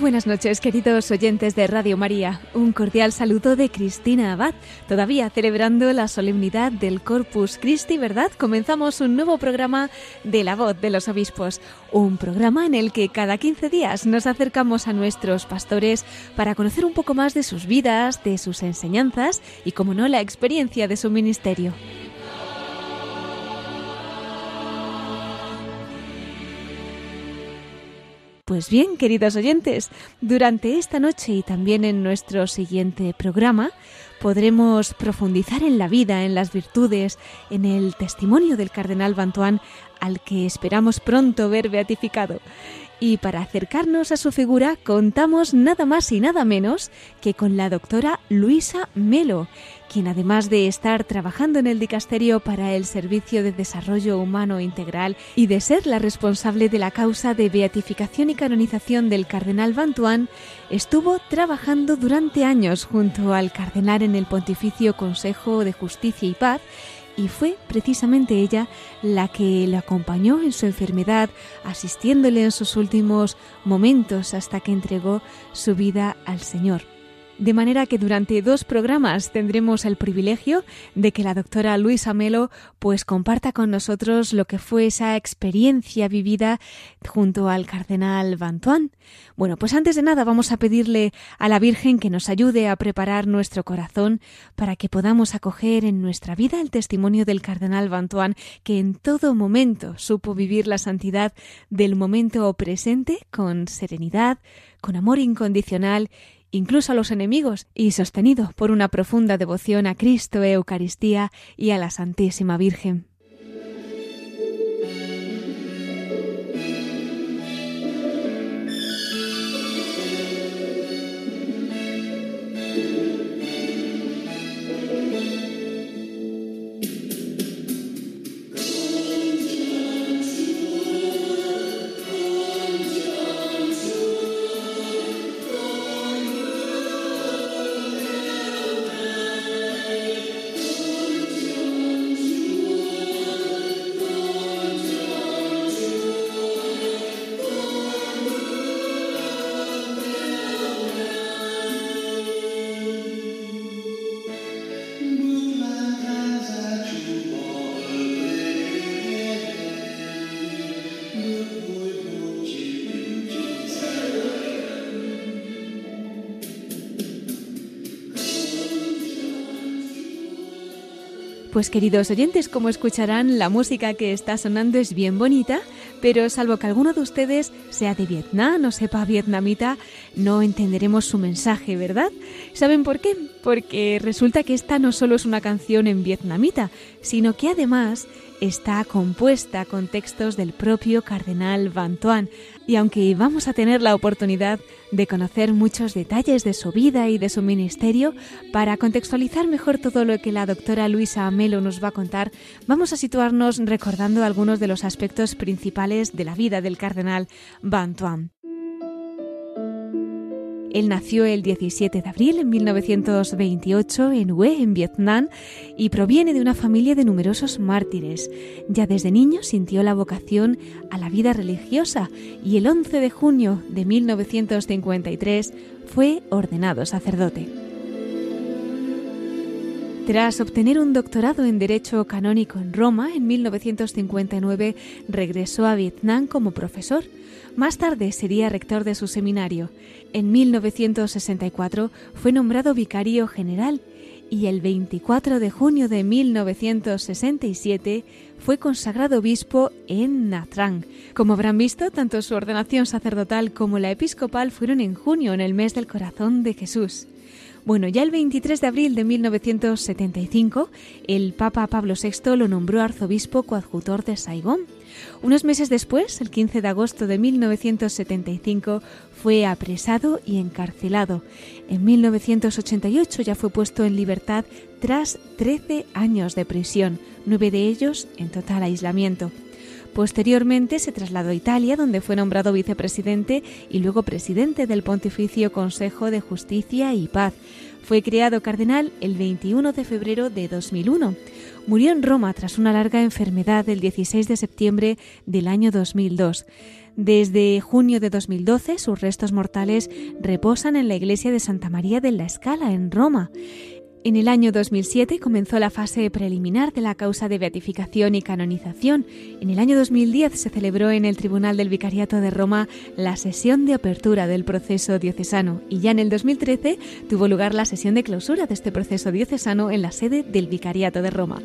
Buenas noches, queridos oyentes de Radio María. Un cordial saludo de Cristina Abad. Todavía celebrando la solemnidad del Corpus Christi, ¿verdad? Comenzamos un nuevo programa de La Voz de los Obispos. Un programa en el que cada 15 días nos acercamos a nuestros pastores para conocer un poco más de sus vidas, de sus enseñanzas y, como no, la experiencia de su ministerio. Pues bien, queridos oyentes, durante esta noche y también en nuestro siguiente programa podremos profundizar en la vida, en las virtudes, en el testimonio del cardenal Bantuán al que esperamos pronto ver beatificado. Y para acercarnos a su figura contamos nada más y nada menos que con la doctora Luisa Melo, quien además de estar trabajando en el dicasterio para el Servicio de Desarrollo Humano Integral y de ser la responsable de la causa de beatificación y canonización del cardenal Bantuán, estuvo trabajando durante años junto al cardenal en el Pontificio Consejo de Justicia y Paz y fue precisamente ella la que le acompañó en su enfermedad, asistiéndole en sus últimos momentos hasta que entregó su vida al Señor. De manera que durante dos programas tendremos el privilegio de que la doctora Luisa Melo pues comparta con nosotros lo que fue esa experiencia vivida junto al cardenal Bantuán. Bueno, pues antes de nada vamos a pedirle a la Virgen que nos ayude a preparar nuestro corazón para que podamos acoger en nuestra vida el testimonio del cardenal Bantuán, que en todo momento supo vivir la santidad del momento presente con serenidad, con amor incondicional incluso a los enemigos, y sostenido por una profunda devoción a Cristo, Eucaristía y a la Santísima Virgen. Pues queridos oyentes, como escucharán, la música que está sonando es bien bonita, pero salvo que alguno de ustedes sea de Vietnam o sepa vietnamita, no entenderemos su mensaje, ¿verdad? ¿Saben por qué? Porque resulta que esta no solo es una canción en vietnamita, sino que además está compuesta con textos del propio cardenal Van y aunque vamos a tener la oportunidad de conocer muchos detalles de su vida y de su ministerio, para contextualizar mejor todo lo que la doctora Luisa Amelo nos va a contar, vamos a situarnos recordando algunos de los aspectos principales de la vida del cardenal Van él nació el 17 de abril de 1928 en Hue, en Vietnam, y proviene de una familia de numerosos mártires. Ya desde niño sintió la vocación a la vida religiosa y el 11 de junio de 1953 fue ordenado sacerdote. Tras obtener un doctorado en Derecho Canónico en Roma, en 1959 regresó a Vietnam como profesor. Más tarde sería rector de su seminario. En 1964 fue nombrado vicario general y el 24 de junio de 1967 fue consagrado obispo en Nha Trang. Como habrán visto, tanto su ordenación sacerdotal como la episcopal fueron en junio, en el mes del corazón de Jesús. Bueno, ya el 23 de abril de 1975, el Papa Pablo VI lo nombró arzobispo coadjutor de Saigón. Unos meses después, el 15 de agosto de 1975, fue apresado y encarcelado. En 1988 ya fue puesto en libertad tras 13 años de prisión, nueve de ellos en total aislamiento. Posteriormente se trasladó a Italia, donde fue nombrado vicepresidente y luego presidente del Pontificio Consejo de Justicia y Paz. Fue creado cardenal el 21 de febrero de 2001. Murió en Roma tras una larga enfermedad el 16 de septiembre del año 2002. Desde junio de 2012 sus restos mortales reposan en la iglesia de Santa María de la Escala en Roma. En el año 2007 comenzó la fase preliminar de la causa de beatificación y canonización. En el año 2010 se celebró en el Tribunal del Vicariato de Roma la sesión de apertura del proceso diocesano y ya en el 2013 tuvo lugar la sesión de clausura de este proceso diocesano en la sede del Vicariato de Roma.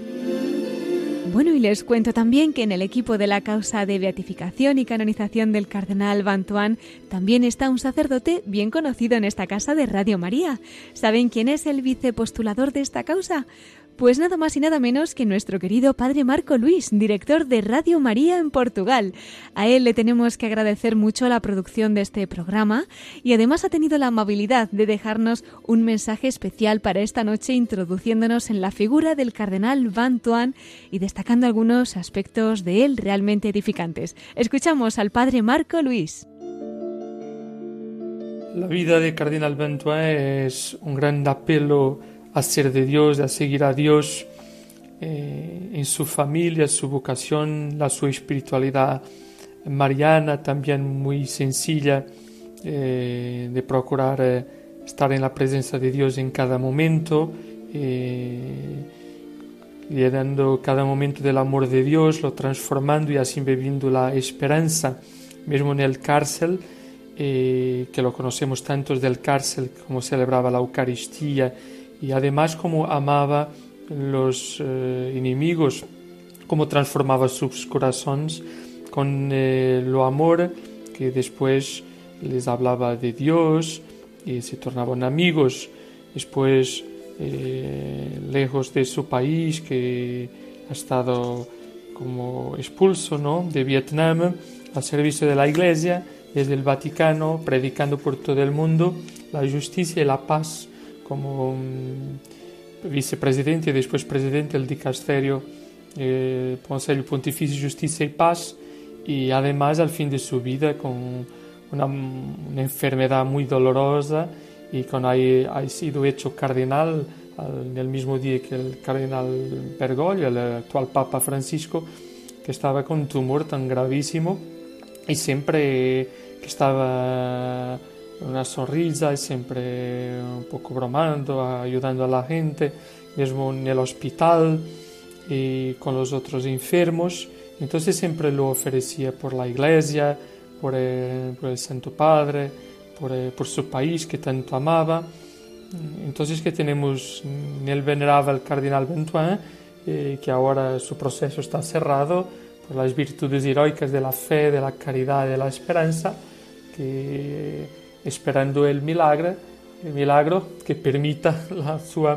Bueno, y les cuento también que en el equipo de la causa de beatificación y canonización del cardenal Bantuán también está un sacerdote bien conocido en esta casa de Radio María. ¿Saben quién es el vicepostulador de esta causa? Pues nada más y nada menos que nuestro querido padre Marco Luis, director de Radio María en Portugal. A él le tenemos que agradecer mucho la producción de este programa y además ha tenido la amabilidad de dejarnos un mensaje especial para esta noche introduciéndonos en la figura del cardenal Van y destacando algunos aspectos de él realmente edificantes. Escuchamos al padre Marco Luis. La vida de cardenal Van es un gran apelo a ser de Dios, a seguir a Dios eh, en su familia, su vocación, la su espiritualidad mariana también muy sencilla eh, de procurar eh, estar en la presencia de Dios en cada momento, llenando cada momento del amor de Dios, lo transformando y así bebiendo la esperanza, mismo en el cárcel, que lo conocemos tantos del cárcel, como celebraba la Eucaristía, y además como amaba los eh, enemigos, cómo transformaba sus corazones con eh, lo amor que después les hablaba de Dios y se tornaban amigos. Después, eh, lejos de su país, que ha estado como expulso ¿no? de Vietnam, al servicio de la Iglesia, desde el Vaticano, predicando por todo el mundo la justicia y la paz como vicepresidente y después presidente del dicasterio eh, Consejo Pontificio Justicia y Paz y además al fin de su vida con una, enfermedad muy dolorosa y con ahí ha sido hecho cardenal en el mismo día que el cardenal Bergoglio, el actual Papa Francisco, que estaba con un tumor tan gravísimo y siempre que estaba una sonrisa y siempre un poco bromando, ayudando a la gente, mismo en el hospital y con los otros enfermos. Entonces siempre lo ofrecía por la iglesia, por el, por el Santo Padre, por, por, su país que tanto amaba. Entonces que tenemos en el venerable cardenal Bentuin, eh, que ahora su proceso está cerrado por las virtudes heroicas de la fe, de la caridad, de la esperanza, que esperando el milagro, el milagro que permita la su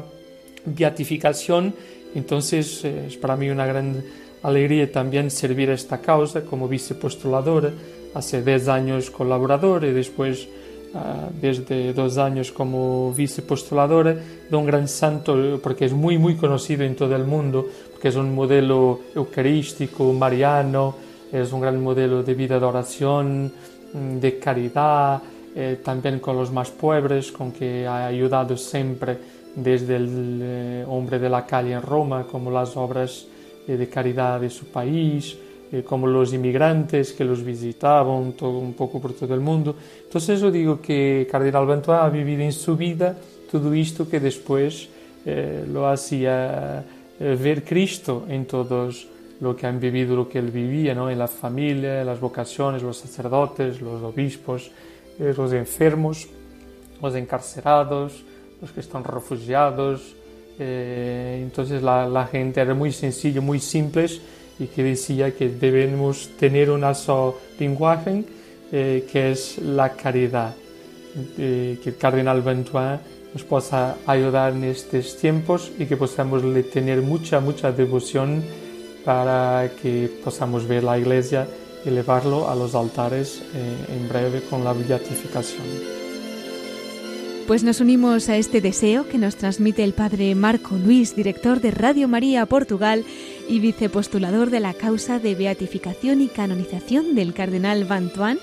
beatificación. Entonces eh, es para mí una gran alegría también servir a esta causa como vicepostulador, hace 10 años colaborador y después uh, desde dos años como vicepostulador de un gran santo porque es muy muy conocido en todo el mundo, porque es un modelo eucarístico, mariano, es un gran modelo de vida de oración, de caridad, eh, también con los más pobres, con que ha ayudado siempre desde el eh, hombre de la calle en Roma, como las obras eh, de caridad de su país, como los inmigrantes que los visitaban todo, un poco por todo el mundo. Entonces yo digo que Cardenal Bantua ha vivido en su vida todo esto que después lo hacía ver Cristo en todos lo que han vivido, lo que él vivía, ¿no? en la familia, las vocaciones, los sacerdotes, los obispos, eh, los enfermos, los encarcerados, los que están refugiados. Eh, entonces la, gente era muy sencilla, muy simple y que decía que debemos tener una sola lenguaje eh, que es la caridad. que el cardenal Bentuin nos pueda ayudar en estos tiempos y que podamos tener mucha, mucha devoción para que podamos ver la iglesia y llevarlo a los altares eh, en breve con la beatificación. Pues nos unimos a este deseo que nos transmite el padre Marco Luis, director de Radio María Portugal y vicepostulador de la causa de beatificación y canonización del cardenal Bantuán,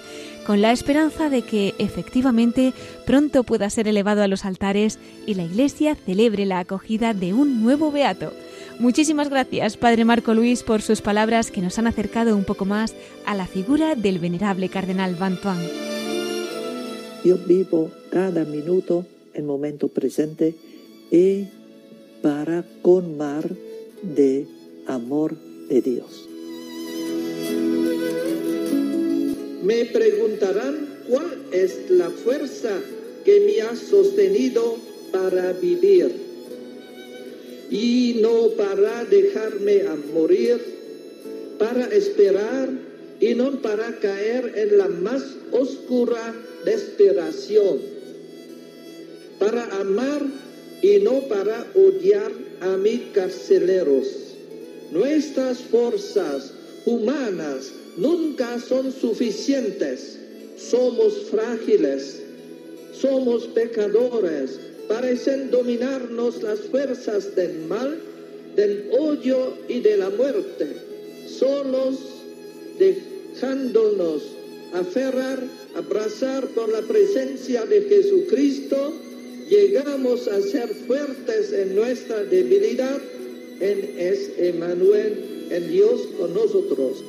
con la esperanza de que efectivamente pronto pueda ser elevado a los altares y la Iglesia celebre la acogida de un nuevo beato. Muchísimas gracias, Padre Marco Luis, por sus palabras que nos han acercado un poco más a la figura del venerable cardenal Bantuán. Yo vivo cada minuto, el momento presente, y para mar de amor de Dios. Me preguntarán cuál es la fuerza que me ha sostenido para vivir y no para dejarme a morir, para esperar y no para caer en la más oscura desesperación, para amar y no para odiar a mis carceleros. Nuestras fuerzas humanas nunca son suficientes. Somos frágiles, somos pecadores, parecen dominarnos las fuerzas del mal, del odio y de la muerte, solos dejándonos aferrar, abrazar por la presencia de Jesucristo, llegamos a ser fuertes en nuestra debilidad, en es Emmanuel, en Dios con nosotros.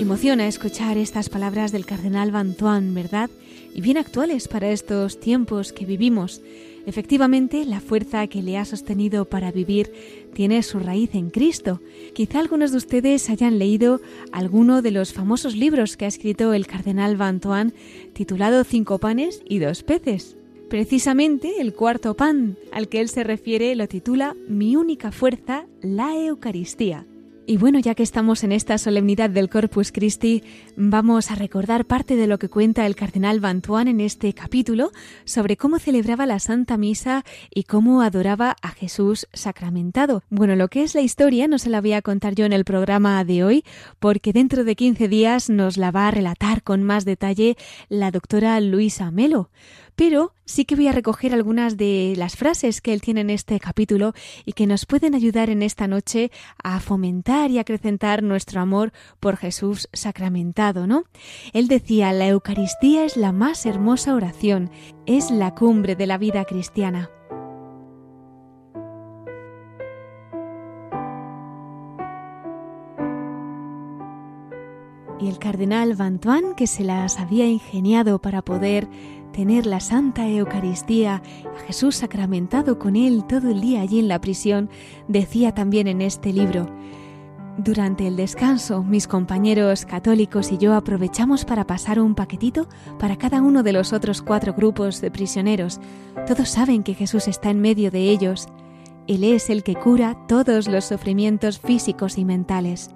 Emociona escuchar estas palabras del cardenal Bantuán, ¿verdad? Y bien actuales para estos tiempos que vivimos. Efectivamente, la fuerza que le ha sostenido para vivir tiene su raíz en Cristo. Quizá algunos de ustedes hayan leído alguno de los famosos libros que ha escrito el cardenal Bantoine titulado Cinco panes y dos peces. Precisamente el cuarto pan al que él se refiere lo titula Mi única fuerza, la Eucaristía. Y bueno, ya que estamos en esta solemnidad del Corpus Christi, vamos a recordar parte de lo que cuenta el cardenal Bantuán en este capítulo sobre cómo celebraba la Santa Misa y cómo adoraba a Jesús sacramentado. Bueno, lo que es la historia no se la voy a contar yo en el programa de hoy, porque dentro de 15 días nos la va a relatar con más detalle la doctora Luisa Melo pero sí que voy a recoger algunas de las frases que él tiene en este capítulo y que nos pueden ayudar en esta noche a fomentar y acrecentar nuestro amor por Jesús sacramentado, ¿no? Él decía, la Eucaristía es la más hermosa oración, es la cumbre de la vida cristiana. y el cardenal Bantuán, que se las había ingeniado para poder tener la Santa Eucaristía, a Jesús sacramentado con él todo el día allí en la prisión, decía también en este libro, durante el descanso, mis compañeros católicos y yo aprovechamos para pasar un paquetito para cada uno de los otros cuatro grupos de prisioneros. Todos saben que Jesús está en medio de ellos. Él es el que cura todos los sufrimientos físicos y mentales.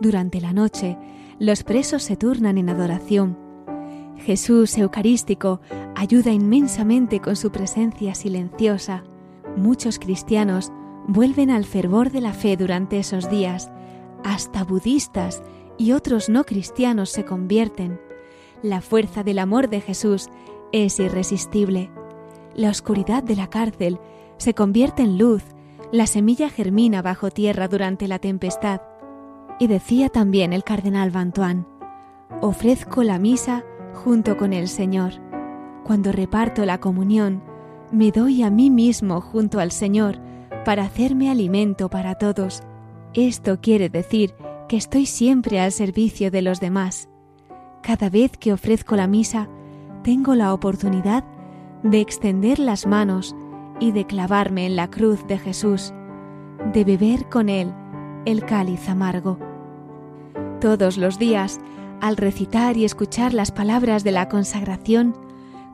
Durante la noche, los presos se turnan en adoración Jesús Eucarístico ayuda inmensamente con su presencia silenciosa. Muchos cristianos vuelven al fervor de la fe durante esos días. Hasta budistas y otros no cristianos se convierten. La fuerza del amor de Jesús es irresistible. La oscuridad de la cárcel se convierte en luz. La semilla germina bajo tierra durante la tempestad. Y decía también el cardenal Bantuán, ofrezco la misa junto con el Señor. Cuando reparto la comunión, me doy a mí mismo junto al Señor para hacerme alimento para todos. Esto quiere decir que estoy siempre al servicio de los demás. Cada vez que ofrezco la misa, tengo la oportunidad de extender las manos y de clavarme en la cruz de Jesús, de beber con Él el cáliz amargo. Todos los días al recitar y escuchar las palabras de la consagración,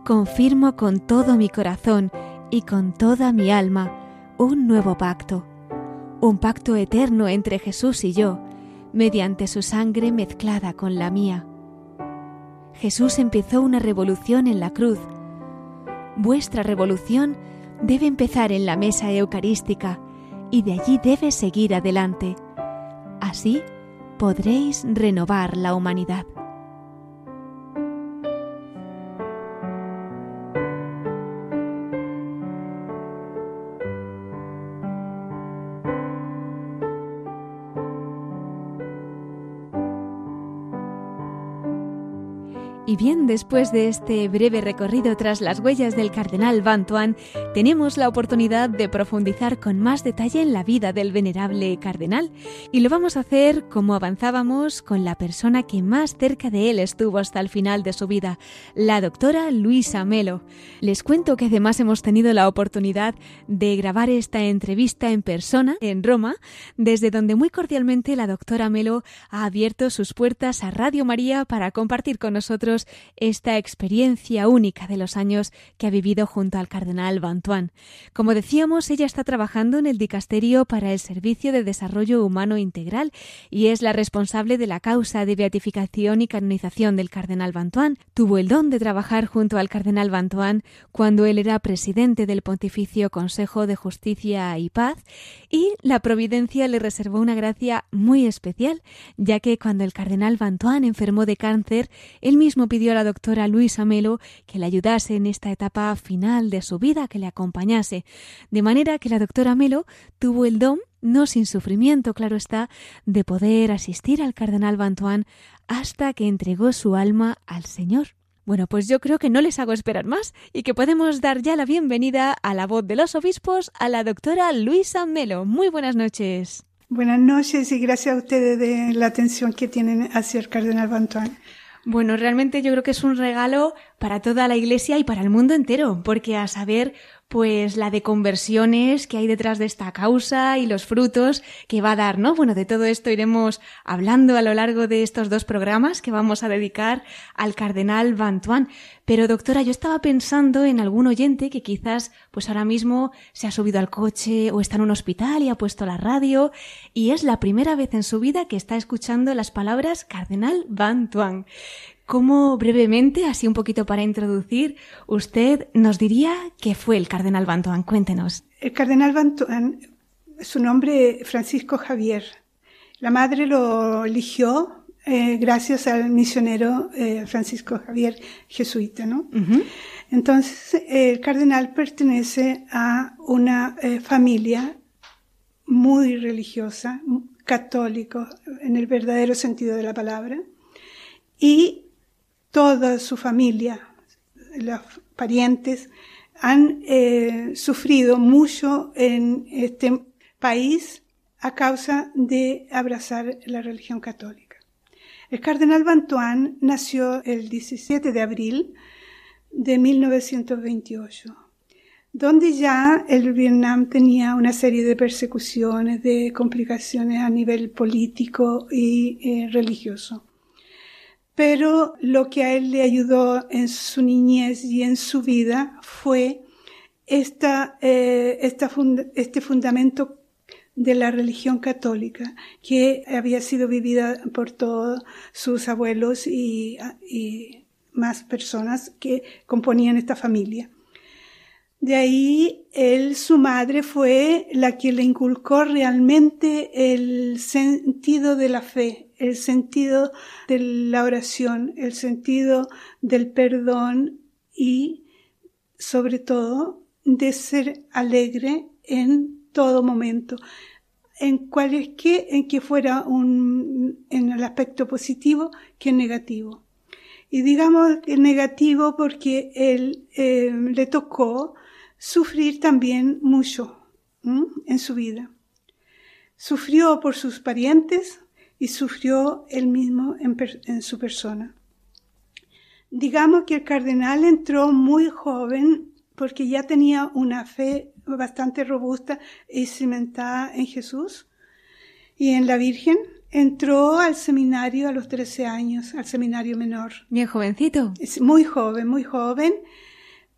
confirmo con todo mi corazón y con toda mi alma un nuevo pacto, un pacto eterno entre Jesús y yo, mediante su sangre mezclada con la mía. Jesús empezó una revolución en la cruz. Vuestra revolución debe empezar en la mesa eucarística y de allí debe seguir adelante. Así podréis renovar la humanidad. Y bien, después de este breve recorrido tras las huellas del cardenal Bantuan, tenemos la oportunidad de profundizar con más detalle en la vida del venerable cardenal. Y lo vamos a hacer como avanzábamos con la persona que más cerca de él estuvo hasta el final de su vida, la doctora Luisa Melo. Les cuento que además hemos tenido la oportunidad de grabar esta entrevista en persona en Roma, desde donde muy cordialmente la doctora Melo ha abierto sus puertas a Radio María para compartir con nosotros esta experiencia única de los años que ha vivido junto al cardenal Bantuan. Como decíamos, ella está trabajando en el dicasterio para el Servicio de Desarrollo Humano Integral y es la responsable de la causa de beatificación y canonización del cardenal Bantuan. Tuvo el don de trabajar junto al cardenal Bantuan cuando él era presidente del Pontificio Consejo de Justicia y Paz y la providencia le reservó una gracia muy especial, ya que cuando el cardenal Bantuan enfermó de cáncer, él mismo pidió a la doctora Luisa Melo que le ayudase en esta etapa final de su vida, que le acompañase, de manera que la doctora Melo tuvo el don no sin sufrimiento, claro está, de poder asistir al cardenal Bantuán hasta que entregó su alma al Señor. Bueno, pues yo creo que no les hago esperar más y que podemos dar ya la bienvenida a la voz de los obispos a la doctora Luisa Melo. Muy buenas noches. Buenas noches y gracias a ustedes de la atención que tienen hacia el cardenal Bantuán. Bueno, realmente yo creo que es un regalo para toda la Iglesia y para el mundo entero, porque a saber pues la de conversiones que hay detrás de esta causa y los frutos que va a dar, ¿no? Bueno, de todo esto iremos hablando a lo largo de estos dos programas que vamos a dedicar al cardenal Bantuán. Pero doctora, yo estaba pensando en algún oyente que quizás pues ahora mismo se ha subido al coche o está en un hospital y ha puesto la radio y es la primera vez en su vida que está escuchando las palabras cardenal Bantuán. ¿Cómo brevemente, así un poquito para introducir, usted nos diría qué fue el cardenal Bantuán? Cuéntenos. El cardenal Bantuán, su nombre Francisco Javier. La madre lo eligió eh, gracias al misionero eh, Francisco Javier jesuita, ¿no? Entonces, el cardenal pertenece a una eh, familia muy religiosa, católico, en el verdadero sentido de la palabra, y toda su familia, los parientes, han eh, sufrido mucho en este país a causa de abrazar la religión católica. El cardenal Bantuán nació el 17 de abril de 1928, donde ya el Vietnam tenía una serie de persecuciones, de complicaciones a nivel político y eh, religioso pero lo que a él le ayudó en su niñez y en su vida fue esta, eh, este fundamento de la religión católica que había sido vivida por todos sus abuelos y, y más personas que componían esta familia. De ahí él, su madre fue la que le inculcó realmente el sentido de la fe, el sentido de la oración, el sentido del perdón y sobre todo de ser alegre en todo momento, en cualquier en que fuera un, en el aspecto positivo que negativo. Y digamos que negativo porque él eh, le tocó sufrir también mucho en su vida. Sufrió por sus parientes, y sufrió él mismo en, su persona. Digamos que el cardenal entró muy joven porque ya tenía una fe bastante robusta y cimentada en Jesús y en la Virgen. Entró al seminario a los 13 años, al seminario menor. Bien jovencito. muy joven, muy joven,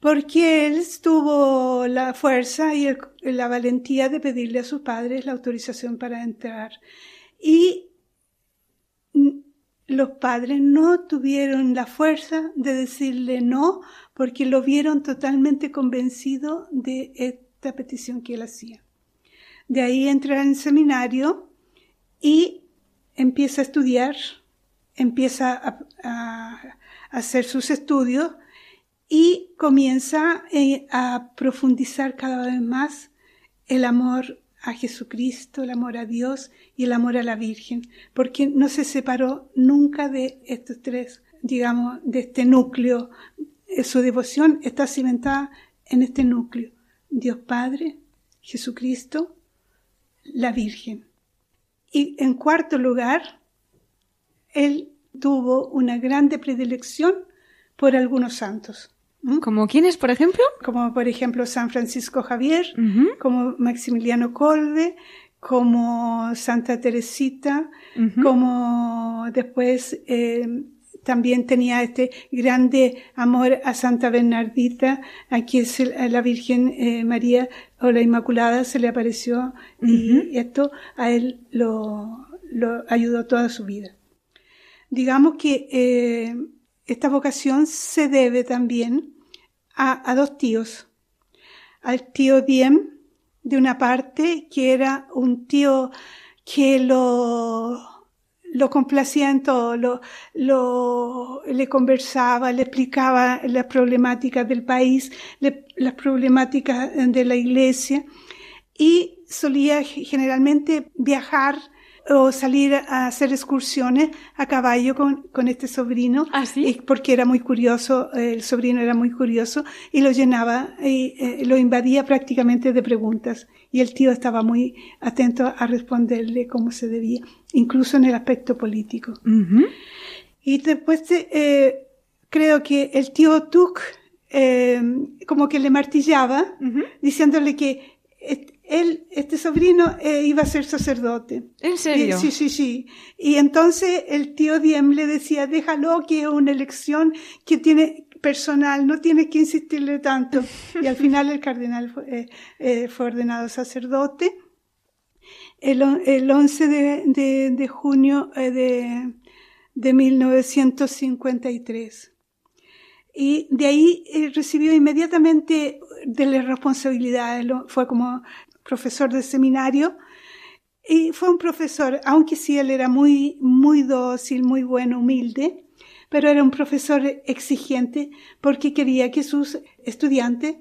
porque él tuvo la fuerza y la valentía de pedirle a sus padres la autorización para entrar. Y los padres no tuvieron la fuerza de decirle no porque lo vieron totalmente convencido de esta petición que él hacía. De ahí entra en seminario y empieza a estudiar, empieza a, hacer sus estudios y comienza eh, a profundizar cada vez más el amor a Jesucristo, el amor a Dios y el amor a la Virgen, porque no se separó nunca de estos tres, digamos, de este núcleo. Su devoción está cimentada en este núcleo. Dios Padre, Jesucristo, la Virgen. Y en cuarto lugar, él tuvo una grande predilección por algunos santos. ¿Como quiénes, por ejemplo? Como por ejemplo San Francisco Javier, como Maximiliano Colbe, como Santa Teresita, como después eh, también tenía este grande amor a Santa Bernardita, a quien la Virgen eh, María o la Inmaculada se le apareció y esto a él lo, lo, ayudó toda su vida. Digamos que eh, esta vocación se debe también a, dos tíos. Al tío Diem, de una parte, que era un tío que lo, lo complacía en todo, lo, le conversaba, le explicaba las problemáticas del país, las problemáticas de la iglesia y solía generalmente viajar o salir a hacer excursiones a caballo con, con este sobrino, ¿Ah, sí? porque era muy curioso, el sobrino era muy curioso y lo llenaba y eh, lo invadía prácticamente de preguntas y el tío estaba muy atento a responderle como se debía, incluso en el aspecto político. Y después eh, creo que el tío Tuck eh, como que le martillaba, diciéndole que él, este sobrino, eh, iba a ser sacerdote. ¿En serio? sí, sí, sí. Y entonces el tío Diem le decía, déjalo que es una elección que tiene personal, no tiene que insistirle tanto. Y al final el cardenal fue, eh, eh, fue ordenado sacerdote. El, el 11 de, de, de junio de, de 1953. Y de ahí recibió inmediatamente de las responsabilidades, fue como profesor de seminario, y fue un profesor, aunque sí él era muy, muy dócil, muy bueno, humilde, pero era un profesor exigente porque quería que sus estudiantes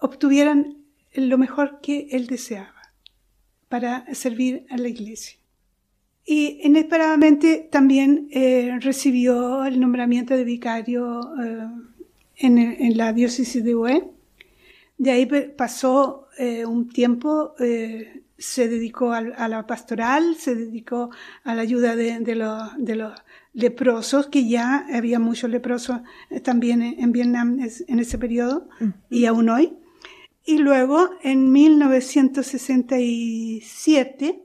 obtuvieran lo mejor que él deseaba para servir a la iglesia. Y inesperadamente también eh, recibió el nombramiento de vicario eh, en, la diócesis de Hue de ahí pasó eh, un tiempo, eh, se dedicó a, la pastoral, se dedicó a la ayuda de, de, los leprosos, que ya había muchos leprosos eh, también en, Vietnam en ese periodo y aún hoy. Y luego, en 1967,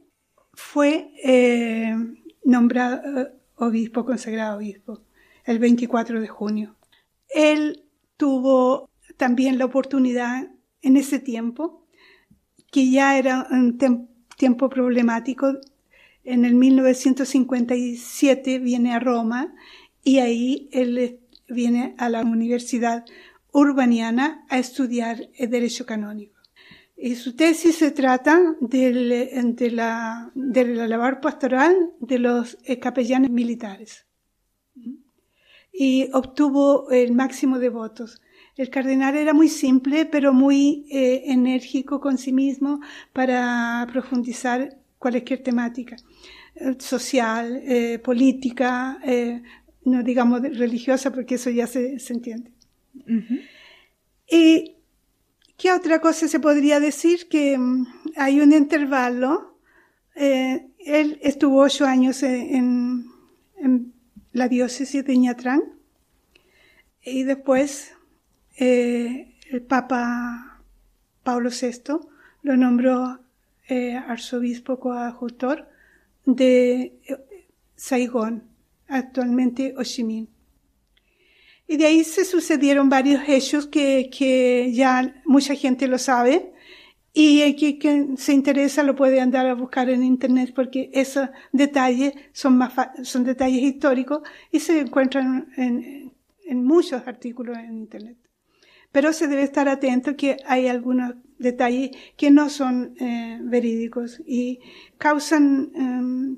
fue nombrado obispo, consagrado obispo, el 24 de junio. Él tuvo también la oportunidad en ese tiempo, que ya era un tiempo problemático. En el 1957 viene a Roma y ahí él viene a la Universidad Urbaniana a estudiar el Derecho Canónico. Y su tesis se trata de, la, de la labor pastoral de los capellanes militares. Y obtuvo el máximo de votos. El cardenal era muy simple, pero muy eh, enérgico con sí mismo para profundizar cualquier temática eh, social, eh, política, no digamos religiosa, porque eso ya se, entiende. ¿Y qué otra cosa se podría decir? Que mm, hay un intervalo. él estuvo ocho años en, en la diócesis de Ñatrán y después eh, el Papa Pablo VI lo nombró eh, arzobispo coadjutor de eh, Saigón, actualmente Ho Chi Minh. Y de ahí se sucedieron varios hechos que, que ya mucha gente lo sabe Y quien se interesa lo puede andar a buscar en internet porque esos detalles son más son detalles históricos y se encuentran en, en muchos artículos en internet. Pero se debe estar atento que hay algunos detalles que no son eh, verídicos y causan em,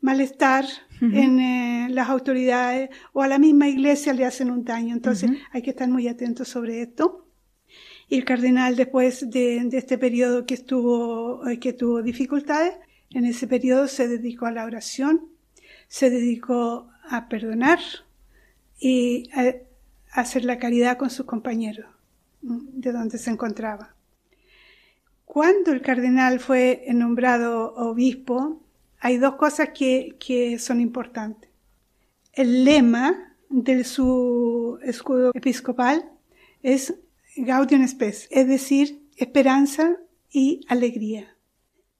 malestar en eh, las autoridades o a la misma iglesia le hacen un daño. Entonces hay que estar muy atentos sobre esto. Y el cardenal, después de, este periodo que estuvo, eh, que tuvo dificultades, en ese periodo se dedicó a la oración, se dedicó a perdonar y a, hacer la caridad con sus compañeros de donde se encontraba. Cuando el cardenal fue nombrado obispo, hay dos cosas que, que son importantes. El lema de su escudo episcopal es Gaudium Spes, es decir, esperanza y alegría.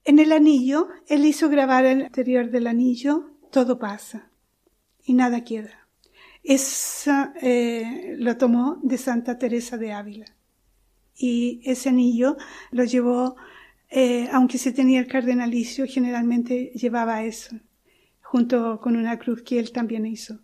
En el anillo, él hizo grabar el interior del anillo, todo pasa y nada queda. Esa eh, lo tomó de Santa Teresa de Ávila. Y ese anillo lo llevó, eh, aunque se tenía el cardenalicio, generalmente llevaba eso, junto con una cruz que él también hizo.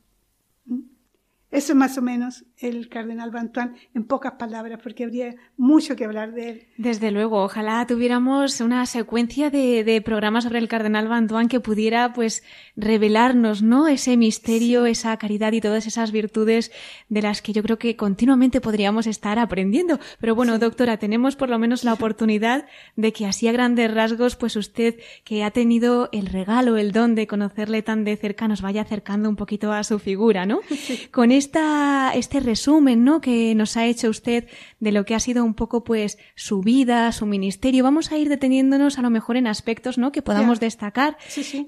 Eso es más o menos el cardenal Bantuán en pocas palabras, porque habría mucho que hablar de él. Desde luego, ojalá tuviéramos una secuencia de, programas sobre el cardenal Bantuán que pudiera, pues, revelarnos, ¿no? Ese misterio, esa caridad y todas esas virtudes de las que yo creo que continuamente podríamos estar aprendiendo. Pero bueno, doctora, tenemos por lo menos la oportunidad de que así a grandes rasgos, pues usted, que ha tenido el regalo, el don de conocerle tan de cerca, nos vaya acercando un poquito a su figura, ¿no? Con esta, este resumen, ¿no? Que nos ha hecho usted de lo que ha sido un poco, pues, su vida, su ministerio. Vamos a ir deteniéndonos a lo mejor en aspectos, ¿no? Que podamos destacar.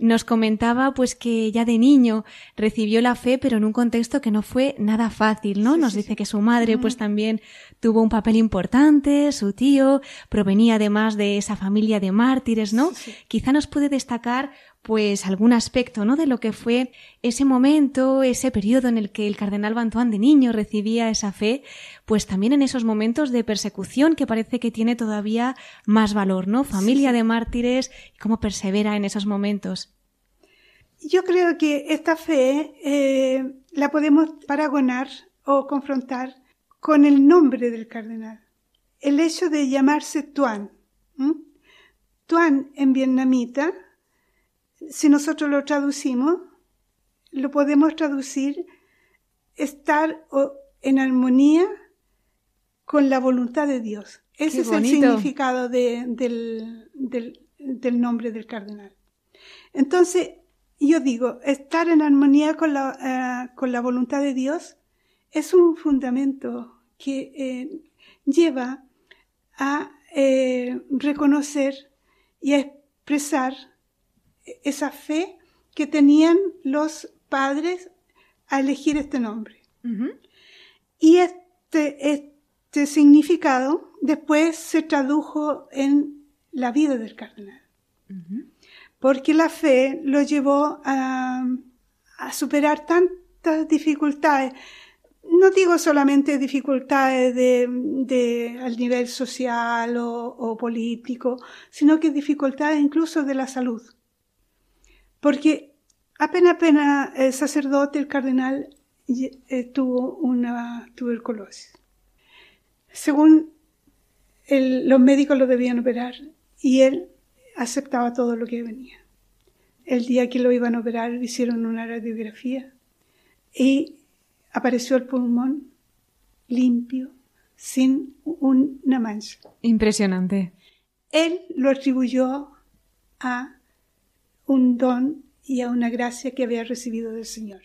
Nos comentaba, pues, que ya de niño recibió la fe, pero en un contexto que no fue nada fácil, ¿no? nos dice que su madre, pues, también tuvo un papel importante, su tío provenía además de esa familia de mártires, ¿no? Quizá nos puede destacar pues algún aspecto, ¿no? De lo que fue ese momento, ese periodo en el que el cardenal Bantuán de niño recibía esa fe, pues también en esos momentos de persecución que parece que tiene todavía más valor, ¿no? Familia de mártires cómo persevera en esos momentos. Yo creo que esta fe eh, la podemos paragonar o confrontar con el nombre del cardenal. El hecho de llamarse Tuan. Tuan en vietnamita si nosotros lo traducimos, lo podemos traducir estar en armonía con la voluntad de Dios. Ese es el significado del, nombre del cardenal. Entonces, yo digo, estar en armonía con la, eh, voluntad de Dios es un fundamento que eh, lleva a eh, reconocer y a expresar esa fe que tenían los padres a elegir este nombre. Y este, este significado después se tradujo en la vida del cardenal. Porque la fe lo llevó a, superar tantas dificultades. No digo solamente dificultades de, al nivel social o político, sino que dificultades incluso de la salud porque apenas, apenas el sacerdote, el cardenal, eh, tuvo una tuberculosis. Según los médicos lo debían operar y él aceptaba todo lo que venía. El día que lo iban a operar hicieron una radiografía y apareció el pulmón limpio, sin una mancha. Impresionante. Él lo atribuyó a un don y a una gracia que había recibido del Señor.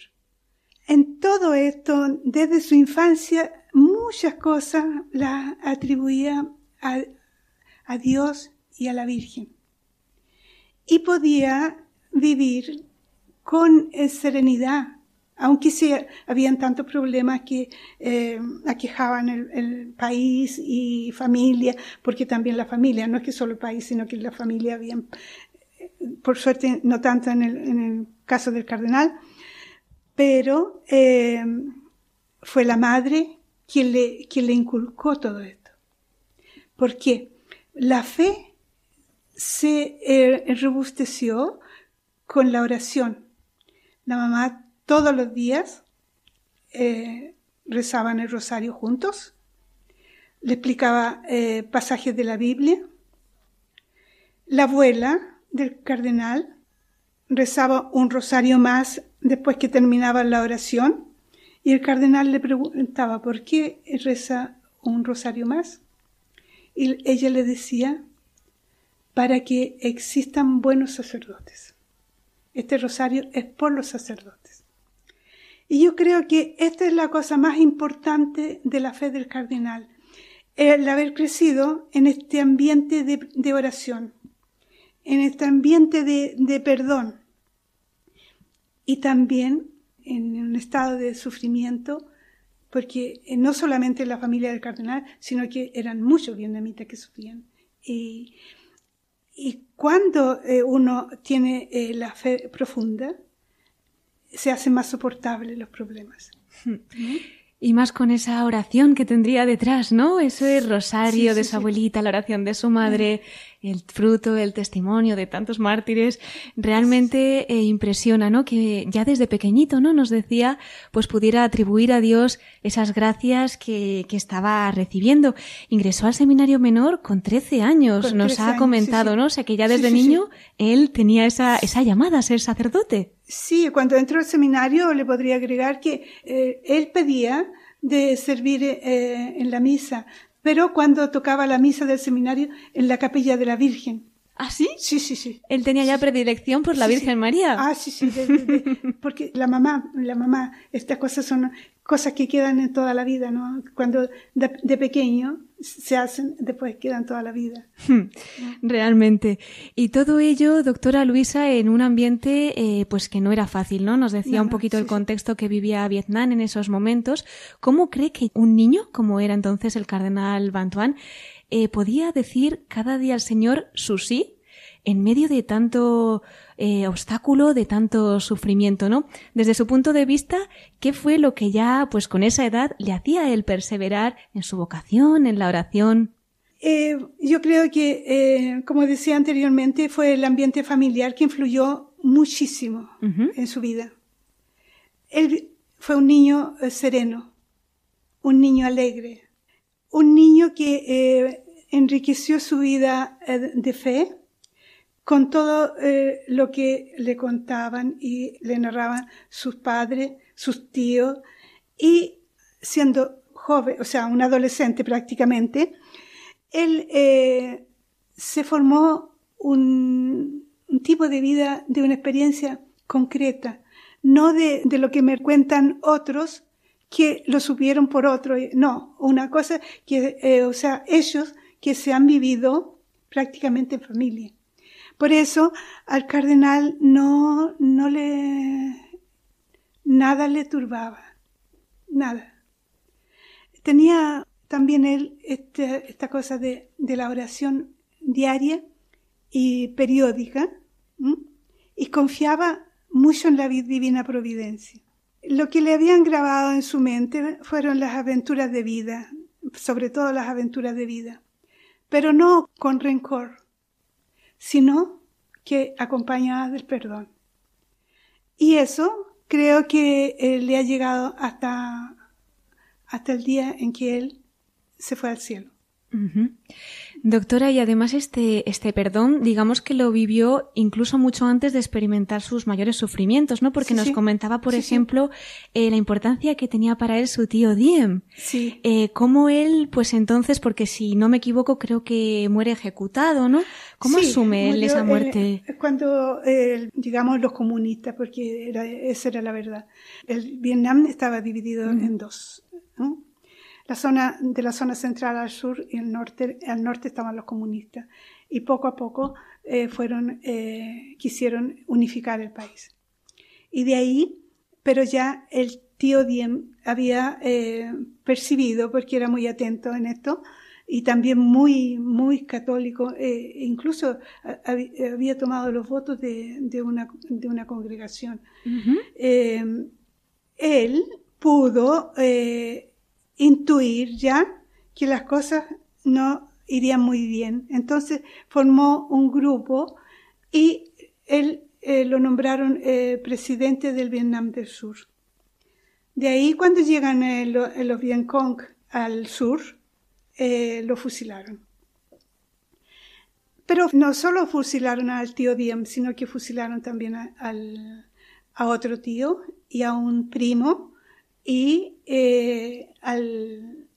En todo esto, desde su infancia, muchas cosas las atribuía a, Dios y a la Virgen. Y podía vivir con eh, serenidad, aunque sí habían tantos problemas que eh, aquejaban el, país y familia, porque también la familia, no es que solo el país, sino que la familia habían por suerte no tanto en el, caso del cardenal, pero eh, fue la madre quien le, quien le inculcó todo esto. ¿Por qué? la fe se eh, robusteció con la oración. La mamá todos los días eh, rezaban el rosario juntos, le explicaba eh, pasajes de la Biblia. La abuela del cardenal rezaba un rosario más después que terminaba la oración y el cardenal le preguntaba, ¿por qué reza un rosario más? Y ella le decía, para que existan buenos sacerdotes. Este rosario es por los sacerdotes. Y yo creo que esta es la cosa más importante de la fe del cardenal, el haber crecido en este ambiente de, oración, en este ambiente de, de perdón y también en un estado de sufrimiento, porque eh, no solamente la familia del cardenal, sino que eran muchos vietnamitas que sufrían. Y, y cuando eh, uno tiene eh, la fe profunda, se hacen más soportables los problemas. Hmm. Y más con esa oración que tendría detrás, ¿no? Ese rosario de su abuelita, la oración de su madre, el fruto, el testimonio de tantos mártires, realmente eh, impresiona, ¿no? Que ya desde pequeñito, ¿no? Nos decía, pues pudiera atribuir a Dios esas gracias que, que estaba recibiendo. Ingresó al seminario menor con 13 años, nos ha comentado, ¿no? O sea que ya desde niño él tenía esa, esa llamada a ser sacerdote. Sí, cuando entró al seminario le podría agregar que eh, él pedía de servir eh, en la misa, pero cuando tocaba la misa del seminario en la capilla de la Virgen. ¿Ah, sí? Sí, sí, sí. Él tenía ya predilección por la Virgen María. Ah, sí, sí. porque la mamá, la mamá, estas cosas son cosas que quedan en toda la vida, ¿no? Cuando de, pequeño se hacen, después quedan toda la vida. Realmente. Y todo ello, doctora Luisa, en un ambiente eh, pues que no era fácil, ¿no? Nos decía un poquito el contexto que vivía Vietnam en esos momentos. ¿Cómo cree que un niño, como era entonces el cardenal Bantuan, eh, podía decir cada día al Señor su sí en medio de tanto eh, obstáculo, de tanto sufrimiento, ¿no? Desde su punto de vista, ¿qué fue lo que ya, pues con esa edad, le hacía él perseverar en su vocación, en la oración? Eh, yo creo que, eh, como decía anteriormente, fue el ambiente familiar que influyó muchísimo en su vida. Él fue un niño sereno, un niño alegre, un niño que enriqueció su vida de fe con todo eh, lo que le contaban y le narraban sus padres, sus tíos, y siendo joven, o sea, un adolescente prácticamente, él eh, se formó un, tipo de vida, de una experiencia concreta, no de, lo que me cuentan otros que lo supieron por otro, no, una cosa que, eh, o sea, ellos que se han vivido prácticamente en familia. Por eso al cardenal no, no le, nada le turbaba, nada. Tenía también él este, esta cosa de, la oración diaria y periódica y confiaba mucho en la divina providencia. Lo que le habían grabado en su mente fueron las aventuras de vida, sobre todo las aventuras de vida, pero no con rencor, sino que acompañada del perdón. Y eso creo que eh, le ha llegado hasta, hasta el día en que él se fue al cielo. Doctora, y además este, este perdón, digamos que lo vivió incluso mucho antes de experimentar sus mayores sufrimientos, ¿no? Porque nos comentaba, por ejemplo, eh, la importancia que tenía para él su tío Diem. Sí. Eh, cómo él, pues entonces, porque si no me equivoco, creo que muere ejecutado, ¿no? ¿Cómo asume él esa muerte? cuando, digamos, los comunistas, porque era, esa era la verdad. El Vietnam estaba dividido en dos, ¿no? La zona, de la zona central al sur y el norte, al norte estaban los comunistas. Y poco a poco eh, fueron, eh, quisieron unificar el país. Y de ahí, pero ya el tío Diem había eh, percibido, porque era muy atento en esto, y también muy, muy católico, incluso había tomado los votos de, de, una, de una, congregación. él pudo intuir ya que las cosas no iría muy bien. Entonces formó un grupo y él eh, lo nombraron eh, presidente del Vietnam del Sur. De ahí cuando llegan eh, los Vietcong al sur, lo fusilaron. Pero no solo fusilaron al tío Diem, sino que fusilaron también al, a otro tío y a un primo y al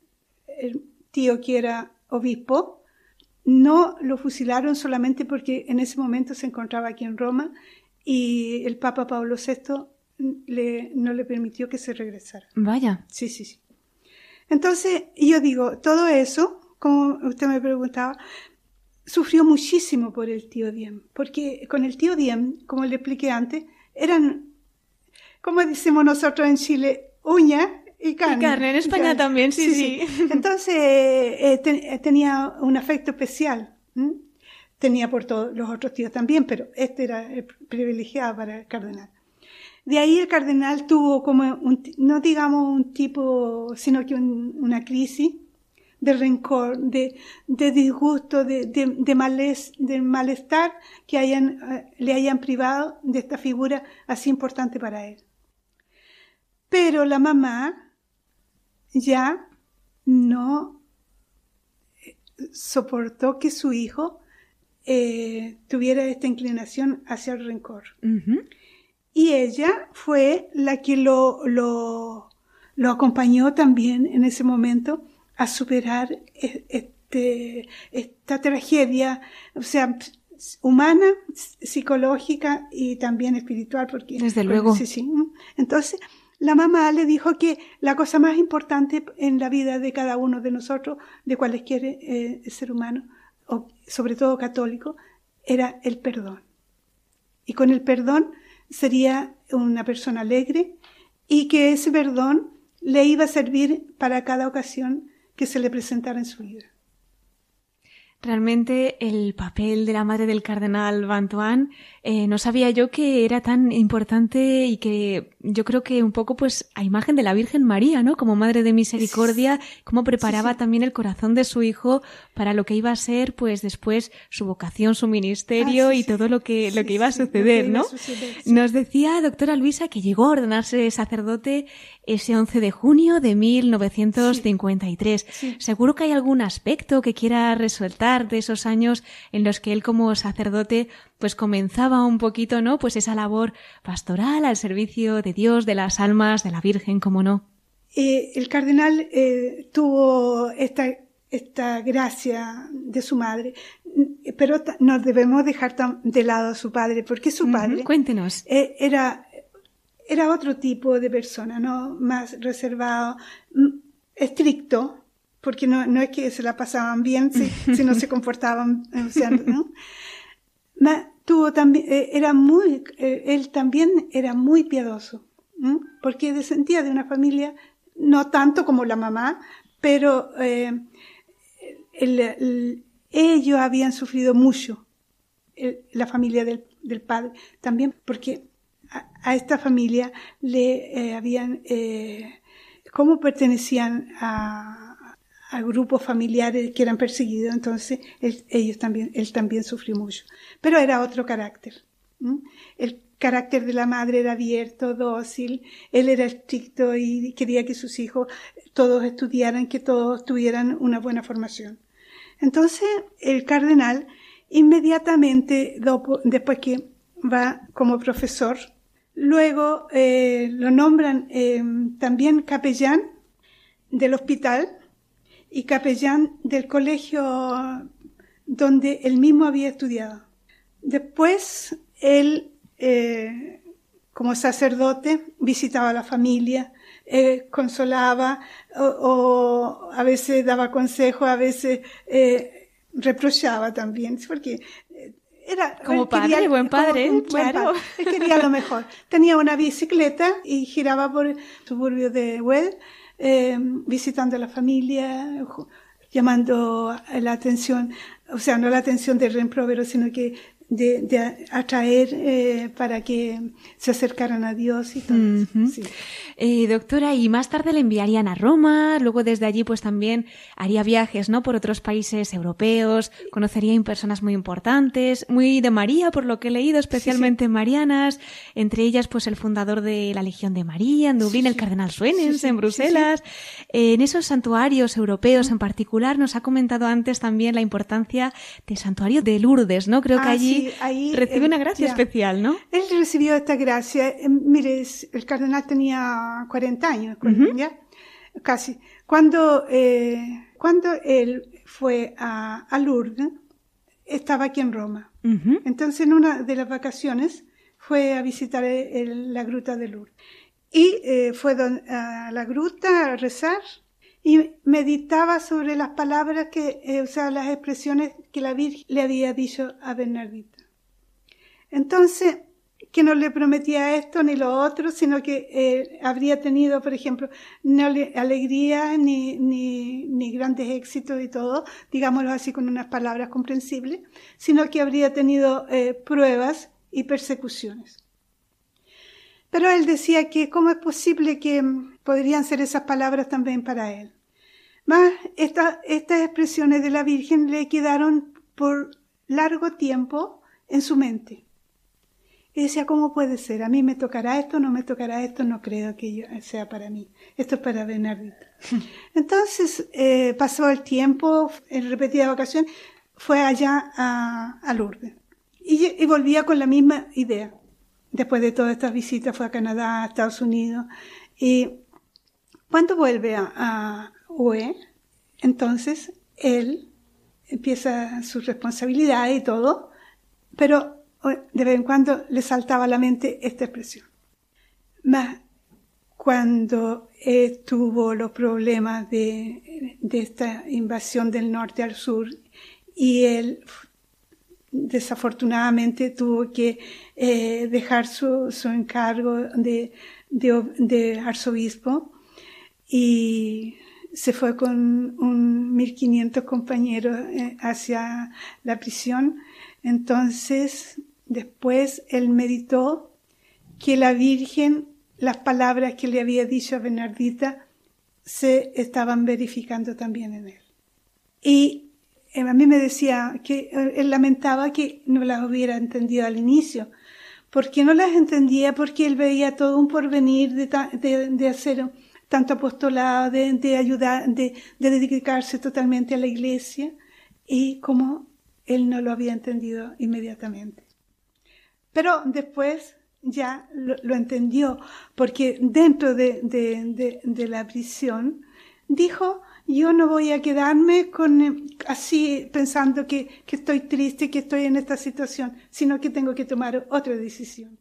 tío que era obispo, no lo fusilaron solamente porque en ese momento se encontraba aquí en Roma y el Papa Pablo VI le, no le permitió que se regresara. Vaya. Sí, sí, sí. Entonces, yo digo, todo eso, como usted me preguntaba, sufrió muchísimo por el tío Diem, porque con el tío Diem, como le expliqué antes, eran, como decimos nosotros en Chile, uña y carne. en España también, sí, sí. Entonces eh, eh, tenía un afecto especial. Tenía por todos los otros tíos también, pero este era privilegiado para el cardenal. De ahí el cardenal tuvo como, un, no digamos un tipo, sino que una crisis de rencor, de, de disgusto, de, de, de, malestar que hayan, eh, le hayan privado de esta figura así importante para él. Pero la mamá ya no eh, soportó que su hijo eh, tuviera esta inclinación hacia el rencor. Y ella fue la que lo, lo, lo, acompañó también en ese momento a superar e, este, esta tragedia, o sea, humana, psicológica y también espiritual, porque... Desde luego. Sí, sí. Entonces, la mamá le dijo que la cosa más importante en la vida de cada uno de nosotros, de cualquier eh, ser humano, o sobre todo católico, era el perdón. Y con el perdón sería una persona alegre y que ese perdón le iba a servir para cada ocasión que se le presentara en su vida. Realmente el papel de la madre del cardenal Bantuan eh, no sabía yo que era tan importante y que yo creo que un poco pues a imagen de la Virgen María, ¿no? Como madre de misericordia, cómo preparaba también el corazón de su hijo para lo que iba a ser pues después su vocación, su ministerio ah, y todo lo que, lo que iba a suceder, ¿no? Nos decía doctora Luisa que llegó a ordenarse sacerdote ese 11 de junio de 1953. Seguro que hay algún aspecto que quiera resaltar de esos años en los que él como sacerdote pues comenzaba un poquito, ¿no? Pues esa labor pastoral al servicio de Dios, de las almas, de la Virgen, como no. Eh, el cardenal eh, tuvo esta, esta gracia de su madre, pero no debemos dejar de lado a su padre, porque su padre Cuéntenos. Eh, era, era otro tipo de persona, ¿no? Más reservado, estricto, porque no, no es que se la pasaban bien si, si no se comportaban, o sea, ¿no? Tuvo también, eh, era muy, eh, él también era muy piadoso, porque descendía de una familia, no tanto como la mamá, pero eh, ellos habían sufrido mucho, la familia del, del, padre, también porque a, esta familia le habían, como pertenecían a a grupos familiares que eran perseguidos, entonces él, ellos también, él también sufrió mucho. Pero era otro carácter. El carácter de la madre era abierto, dócil, él era estricto y quería que sus hijos todos estudiaran, que todos tuvieran una buena formación. Entonces el cardenal inmediatamente, después que va como profesor, luego eh, lo nombran eh, también capellán del hospital y capellán del colegio donde él mismo había estudiado. Después, él, eh, como sacerdote, visitaba a la familia, eh, consolaba o, a veces daba consejos, a veces eh, reprochaba también, porque era como padre, buen padre, claro. Él quería lo mejor. Tenía una bicicleta y giraba por el suburbio de Well eh, visitando a la familia, llamando la atención, o sea, no la atención del reemprovero, sino que de, de atraer eh, para que se acercaran a Dios y todo eso. Sí. Eh, doctora, y más tarde le enviarían a Roma, luego desde allí pues también haría viajes, ¿no? Por otros países europeos, conocería personas muy importantes, muy de María, por lo que he leído, especialmente marianas, entre ellas pues el fundador de la Legión de María en Dublín, el cardenal Suenens en Bruselas. Eh, en esos santuarios europeos en particular nos ha comentado antes también la importancia del santuario de Lourdes, ¿no? Creo que Ah, allí ahí, recibe eh, una gracia ya. especial, ¿no? Él recibió esta gracia. eh, Mire, el cardenal tenía 40 años, cuando- ¿ya? Casi. Cuando, eh, cuando él fue a, a Lourdes, estaba aquí en Roma. Entonces, en una de las vacaciones, fue a visitar el- el- la gruta de Lourdes. Y eh, fue don- a la gruta a rezar y meditaba sobre las palabras que, eh, o sea, las expresiones que la Virgen le había dicho a Bernardita. Entonces, que no le prometía esto ni lo otro, sino que eh, habría tenido, por ejemplo, no le- alegría ni, ni, ni grandes éxitos y todo, digámoslo así con unas palabras comprensibles, sino que habría tenido eh, pruebas y persecuciones. Pero él decía que cómo es posible que mm, podrían ser esas palabras también para él. Más esta- estas expresiones de la Virgen le quedaron por largo tiempo en su mente. Y decía, ¿cómo puede ser? ¿A mí me tocará esto? ¿No me tocará esto? No creo que yo- sea para mí. Esto es para Bernardita. Entonces eh, pasó el tiempo, en repetidas ocasiones, fue allá a, a Lourdes. Y, y volvía con la misma idea. Después de todas estas visitas fue a Canadá, a Estados Unidos. Y cuando vuelve a, a UE, entonces él empieza su responsabilidad y todo, pero de vez en cuando le saltaba a la mente esta expresión. Más cuando eh, tuvo los problemas de, esta invasión del norte al sur y él desafortunadamente tuvo que eh, dejar su, su encargo de, de de arzobispo y se fue con un 1500 compañeros eh, hacia la prisión. Entonces, después él meditó que la Virgen, las palabras que le había dicho a Bernardita, se estaban verificando también en él. Y eh, a mí me decía que eh, él lamentaba que no las hubiera entendido al inicio. ¿Por qué no las entendía? Porque él veía todo un porvenir de, de, de tanto apostolado, de, ayudar, de, de dedicarse totalmente a la iglesia, y como él no lo había entendido inmediatamente. Pero después ya lo, entendió, porque dentro de, la prisión dijo, yo no voy a quedarme eh, así pensando que, que estoy triste, que estoy en esta situación, sino que tengo que tomar otra decisión.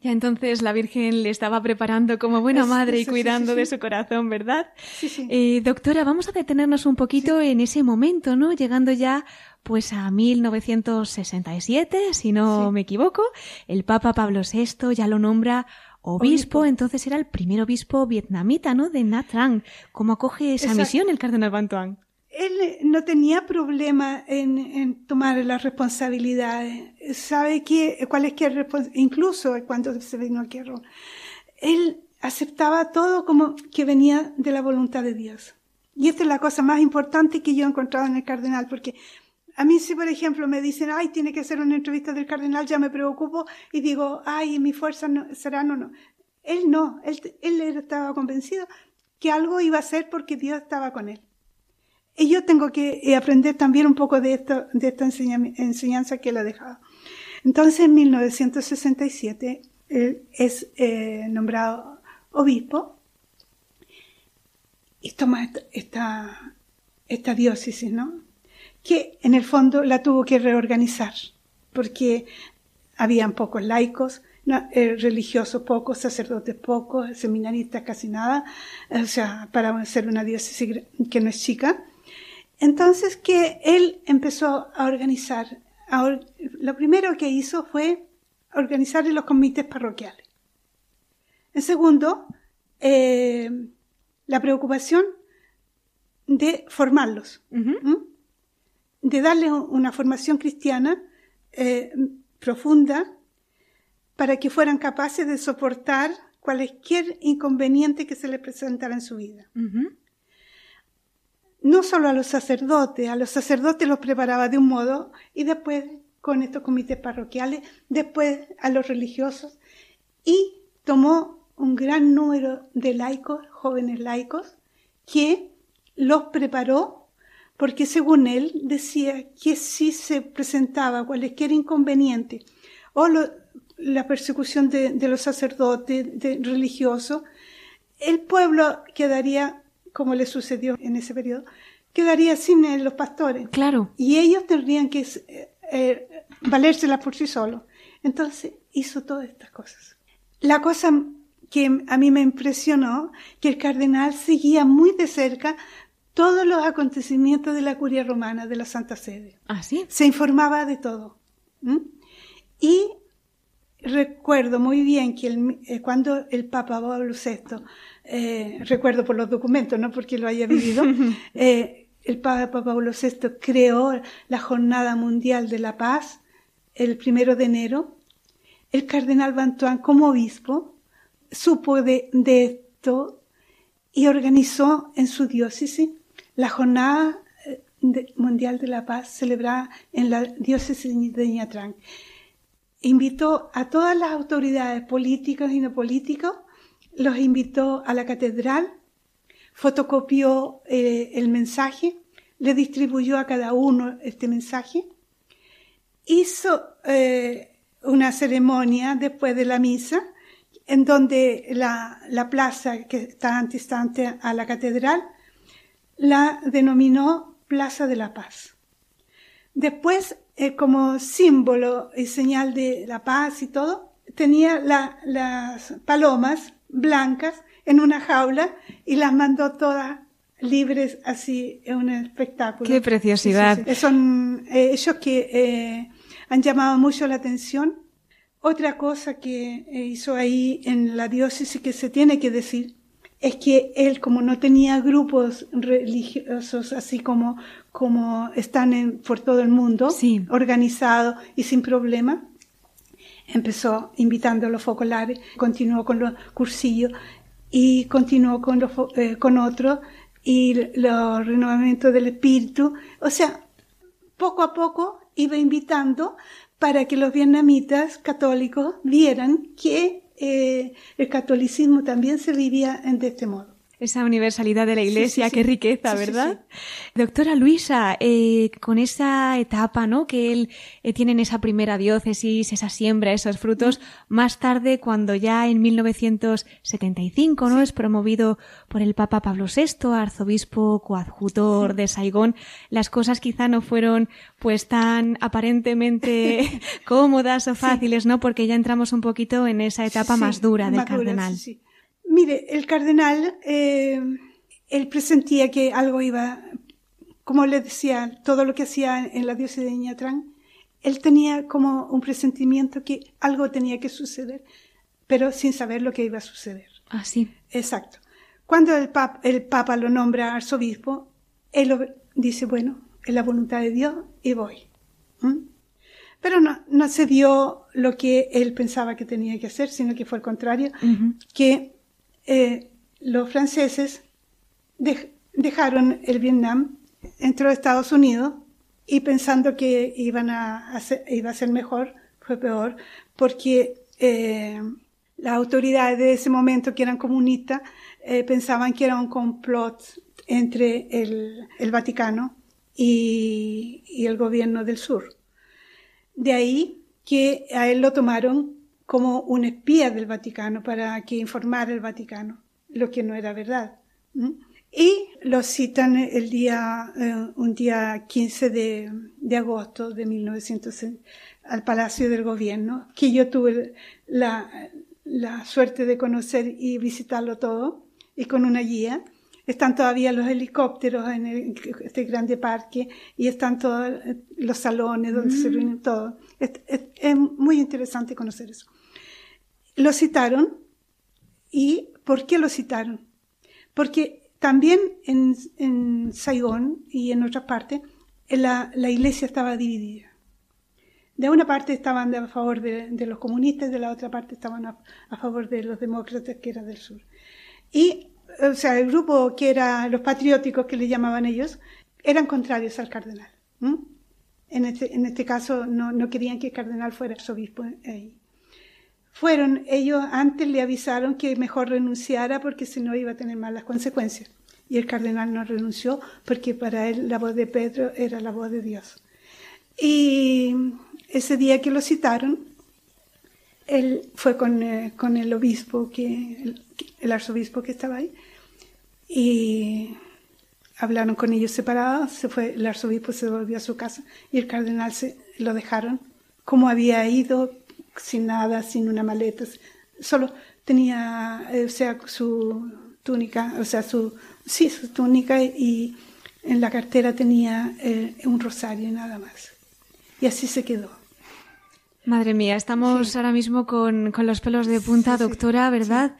Ya entonces la Virgen le estaba preparando como buena madre y sí, sí, cuidando sí, de su corazón, ¿verdad? Sí, sí. Eh, doctora, vamos a detenernos un poquito en ese momento, ¿no? Llegando ya pues a 1967, si no me equivoco, el Papa Pablo VI ya lo nombra obispo, Obispo. entonces era el primer obispo vietnamita, ¿no? De Nha Trang. ¿Cómo acoge esa Exacto. misión el cardenal Bantuan? Él eh, no tenía problema en, tomar las responsabilidades. Sabe que, cuál es que incluso cuando se vino a Roma. Él aceptaba todo como que venía de la voluntad de Dios. Y esta es la cosa más importante que yo he encontrado en el cardenal, porque a mí si, por ejemplo, me dicen, ay, tiene que hacer una entrevista del cardenal, ya me preocupo y digo, ay, mi fuerza no, será no, no. Él no, él, estaba convencido que algo iba a hacer porque Dios estaba con él. Y yo tengo que eh, aprender también un poco de, esto, de esta enseña- enseñanza que él ha dejado. Entonces, en 1967, él es eh, nombrado obispo y toma esta, esta, esta diócesis, ¿no? Que en el fondo la tuvo que reorganizar, porque habían pocos laicos, no, eh, religiosos pocos, sacerdotes pocos, seminaristas casi nada, o sea, para ser una diócesis que no es chica. Entonces que él empezó a organizar, a or- lo primero que hizo fue organizar los comités parroquiales. En segundo, eh, la preocupación de formarlos, de darle u- una formación cristiana eh, profunda para que fueran capaces de soportar cualquier inconveniente que se les presentara en su vida. No solo a los sacerdotes, a los sacerdotes los preparaba de un modo y después con estos comités parroquiales, después a los religiosos. Y tomó un gran número de laicos, jóvenes laicos, que los preparó porque según él decía que si se presentaba cualquier inconveniente o la persecución de, los sacerdotes religiosos, el pueblo quedaría, como le sucedió en ese periodo, quedaría sin los pastores. Claro. Y ellos tendrían que eh, eh, valérselas por sí solos. Entonces hizo todas estas cosas. La cosa que a mí me impresionó, que el cardenal seguía muy de cerca todos los acontecimientos de la curia romana, de la Santa Sede. ¿Ah, sí? Se informaba de todo. Y recuerdo muy bien que eh, cuando el Papa Pablo VI, eh, recuerdo por los documentos, no porque lo haya vivido, eh, el Papa Pablo VI creó la Jornada Mundial de la Paz el primero de enero. El cardenal Bantuán, como obispo, supo de, de esto y organizó en su diócesis la Jornada eh, Mundial de la Paz celebrada en la diócesis de Ñatrán. Invitó a todas las autoridades políticas y no políticas, los invitó a la catedral, fotocopió eh, el mensaje, le distribuyó a cada uno este mensaje, hizo eh, una ceremonia después de la misa, en donde la, la plaza que está antistante a la catedral la denominó Plaza de la Paz. Después, eh, como símbolo y señal de la paz y todo, tenía las palomas blancas en una jaula y las mandó todas libres así en un espectáculo. Qué preciosidad. Son eh, hechos que eh, han llamado mucho la atención. Otra cosa que hizo ahí en la diócesis que se tiene que decir es que él, como no tenía grupos religiosos así como, como están por todo el mundo, organizados y sin problema, empezó invitando a los focolares, continuó con los cursillos y continuó con, los, eh, con otros y los renovamientos del espíritu. O sea, poco a poco iba invitando para que los vietnamitas católicos vieran que eh, el catolicismo también se vivía de este modo. Esa universalidad de la Iglesia, qué riqueza, ¿verdad? Doctora Luisa, eh, con esa etapa, ¿no? Que él eh, tiene en esa primera diócesis, esa siembra, esos frutos, más tarde, cuando ya en 1975, ¿no? Es promovido por el Papa Pablo VI, arzobispo coadjutor de Saigón, las cosas quizá no fueron, pues, tan aparentemente cómodas o fáciles, ¿no? Porque ya entramos un poquito en esa etapa más dura del cardenal. Mire, el cardenal, eh, él presentía que algo iba, como le decía, todo lo que hacía en la diócesis de Ñatrán, él tenía como un presentimiento que algo tenía que suceder, pero sin saber lo que iba a suceder. Ah, sí. Exacto. Cuando el, el Papa lo nombra arzobispo, él dice, bueno, es la voluntad de Dios y voy. Pero no, no se dio lo que él pensaba que tenía que hacer, sino que fue al contrario, que eh, los franceses dejaron el Vietnam, entró a Estados Unidos y pensando que iba a ser mejor, fue peor, porque eh, las autoridades de ese momento, que eran comunistas, eh, pensaban que era un complot entre el, el Vaticano y, y, el gobierno del sur. De ahí que a él lo tomaron como un espía del Vaticano para que informara el Vaticano, lo que no era verdad. Y lo citan el día, eh, un día 15 de, de, agosto de 1900 al Palacio del Gobierno, que yo tuve la, la suerte de conocer y visitarlo todo, y con una guía. Están todavía los helicópteros en este grande parque y están todos los salones donde se mm. reúnen todo. es, muy interesante conocer eso. Lo citaron. ¿Y por qué lo citaron? Porque también en, en Saigón y en otras partes la, la iglesia estaba dividida. de una parte estaban a favor de, los comunistas, de la otra parte estaban a, favor de los demócratas, que era del sur. Y, o sea, el grupo que era los patrióticos, que le llamaban ellos, eran contrarios al cardenal. En este, en este caso no, no, querían que el cardenal fuera arzobispo ahí. Fueron, ellos antes le avisaron que mejor renunciara porque si no iba a tener malas consecuencias. Y el cardenal no renunció porque para él la voz de Pedro era la voz de Dios. Y ese día que lo citaron, él fue con, eh, con el obispo, que, el, arzobispo que estaba ahí, y hablaron con ellos separados, se fue, el arzobispo se volvió a su casa y el cardenal se lo dejaron como había ido, sin nada, sin una maleta, solo tenía, eh, o sea, su túnica, o sea, su, sí, su túnica y en la cartera tenía eh, un rosario y nada más. Y así se quedó. Madre mía, estamos ahora mismo con, con, los pelos de punta, doctora, ¿verdad?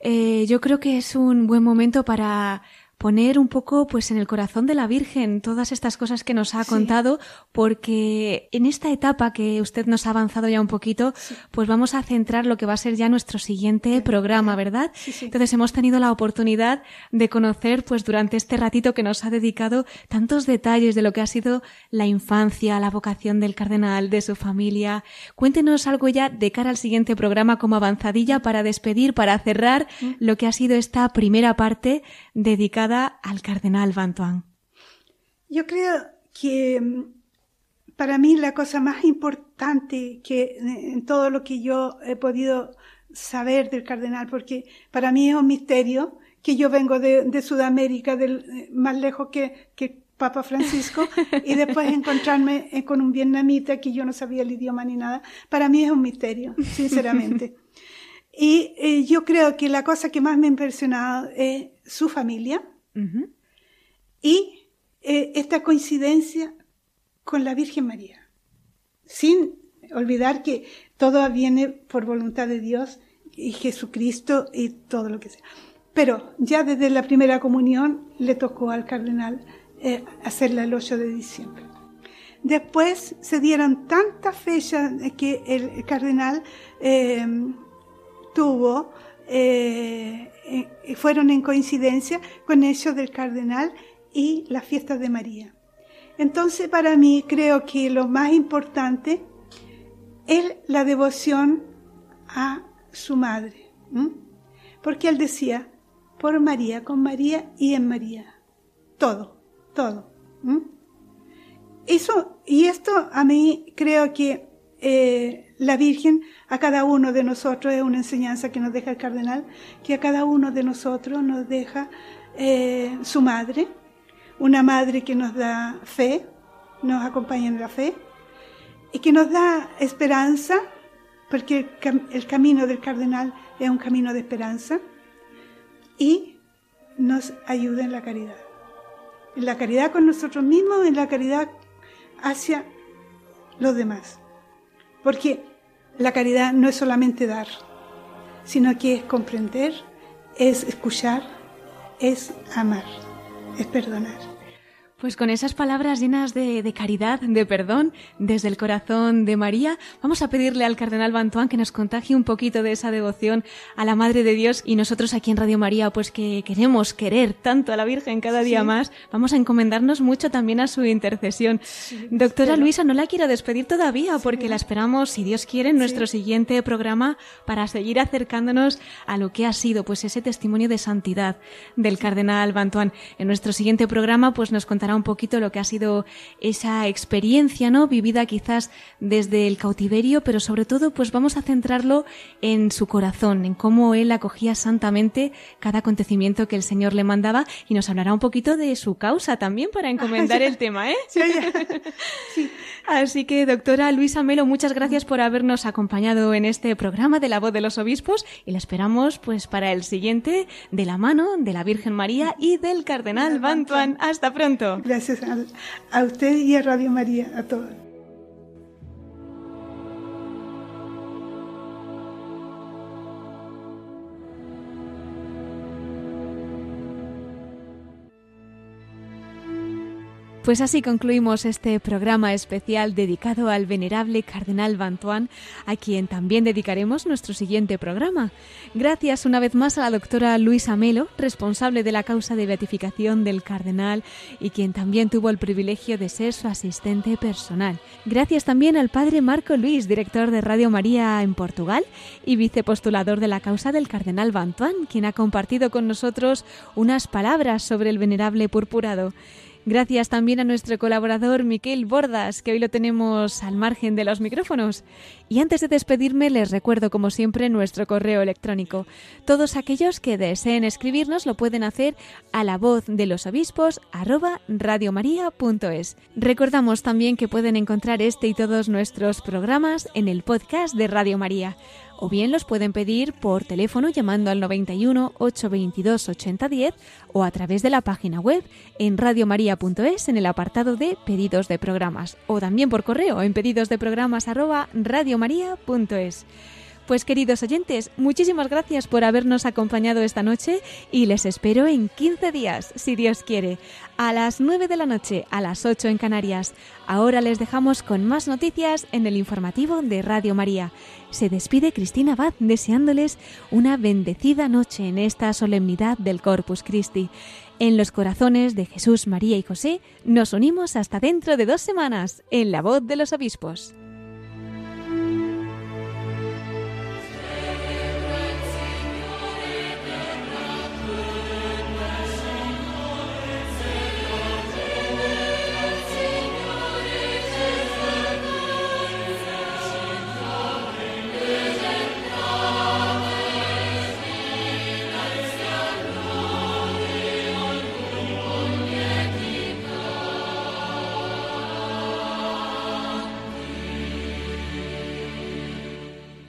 Eh, yo creo que es un buen momento para poner un poco pues en el corazón de la Virgen todas estas cosas que nos ha contado porque en esta etapa que usted nos ha avanzado ya un poquito pues vamos a centrar lo que va a ser ya nuestro siguiente programa, ¿verdad? Entonces hemos tenido la oportunidad de conocer pues durante este ratito que nos ha dedicado tantos detalles de lo que ha sido la infancia, la vocación del cardenal, de su familia. Cuéntenos algo ya de cara al siguiente programa como avanzadilla para despedir, para cerrar mm. lo que ha sido esta primera parte dedicada al cardenal Bantuan? Yo creo que mm, para mí la cosa más importante que eh, en todo lo que yo he podido saber del cardenal, porque para mí es un misterio que yo vengo de, Sudamérica, del, eh, más lejos que, que Papa Francisco, y después encontrarme eh, con un vietnamita que yo no sabía el idioma ni nada, para mí es un misterio, sinceramente. y yo creo que la cosa que más me ha impresionado es su familia, y eh, esta coincidencia con la Virgen María, sin olvidar que todo viene por voluntad de Dios y Jesucristo y todo lo que sea. Pero ya desde la primera comunión le tocó al cardenal eh, hacerla el 8 de diciembre. Después se dieron tantas fechas que el cardenal eh, tuvo eh, fueron en coincidencia con eso del cardenal y las fiestas de María. Entonces, para mí, creo que lo más importante es la devoción a su madre. Porque él decía, por María, con María y en María. Todo, todo. Eso, y esto a mí creo que eh, la Virgen a cada uno de nosotros, es una enseñanza que nos deja el cardenal, que a cada uno de nosotros nos deja eh, su madre, una madre que nos da fe, nos acompaña en la fe, y que nos da esperanza, porque el, camino del cardenal es un camino de esperanza, y nos ayuda en la caridad. En la caridad con nosotros mismos, en la caridad hacia los demás. Porque la caridad no es solamente dar, sino que es comprender, es escuchar, es amar, es perdonar. Pues con esas palabras llenas de, caridad, de perdón, desde el corazón de María, vamos a pedirle al Cardenal Bantuán que nos contagie un poquito de esa devoción a la Madre de Dios y nosotros aquí en Radio María, pues que queremos querer tanto a la Virgen cada día más, vamos a encomendarnos mucho también a su intercesión. Doctora Luisa, no la quiero despedir todavía porque la esperamos, si Dios quiere, en nuestro siguiente programa para seguir acercándonos a lo que ha sido pues ese testimonio de santidad del Cardenal Bantuán. En nuestro siguiente programa pues nos contará un poquito lo que ha sido esa experiencia, ¿no? Vivida quizás desde el cautiverio, pero sobre todo, pues vamos a centrarlo en su corazón, en cómo él acogía santamente cada acontecimiento que el Señor le mandaba y nos hablará un poquito de su causa también para encomendar el tema, ¿eh? Sí, Así que, doctora Luisa Melo, muchas gracias por habernos acompañado en este programa de la voz de los obispos y la esperamos pues para el siguiente de la mano de la Virgen María y del Cardenal Bantuan. Hasta pronto. Gracias a, usted y a Radio María, a todos. Pues así concluimos este programa especial dedicado al venerable cardenal Bantuan, a quien también dedicaremos nuestro siguiente programa. Gracias una vez más a la doctora Luisa Melo, responsable de la causa de beatificación del cardenal y quien también tuvo el privilegio de ser su asistente personal. Gracias también al padre Marco Luis, director de Radio María en Portugal y vicepostulador de la causa del cardenal Bantuan, quien ha compartido con nosotros unas palabras sobre el venerable purpurado. Gracias también a nuestro colaborador Miquel Bordas, que hoy lo tenemos al margen de los micrófonos. Y antes de despedirme, les recuerdo, como siempre, nuestro correo electrónico. Todos aquellos que deseen escribirnos lo pueden hacer a la voz de los obispos arroba radiomaria.es. Recordamos también que pueden encontrar este y todos nuestros programas en el podcast de Radio María o bien los pueden pedir por teléfono llamando al 91 822 8010 o a través de la página web en radiomaria.es en el apartado de pedidos de programas o también por correo en pedidos de programas pues queridos oyentes, muchísimas gracias por habernos acompañado esta noche y les espero en 15 días, si Dios quiere, a las 9 de la noche, a las 8 en Canarias. Ahora les dejamos con más noticias en el informativo de Radio María. Se despide Cristina Abad deseándoles una bendecida noche en esta solemnidad del Corpus Christi. En los corazones de Jesús, María y José nos unimos hasta dentro de dos semanas en la voz de los obispos.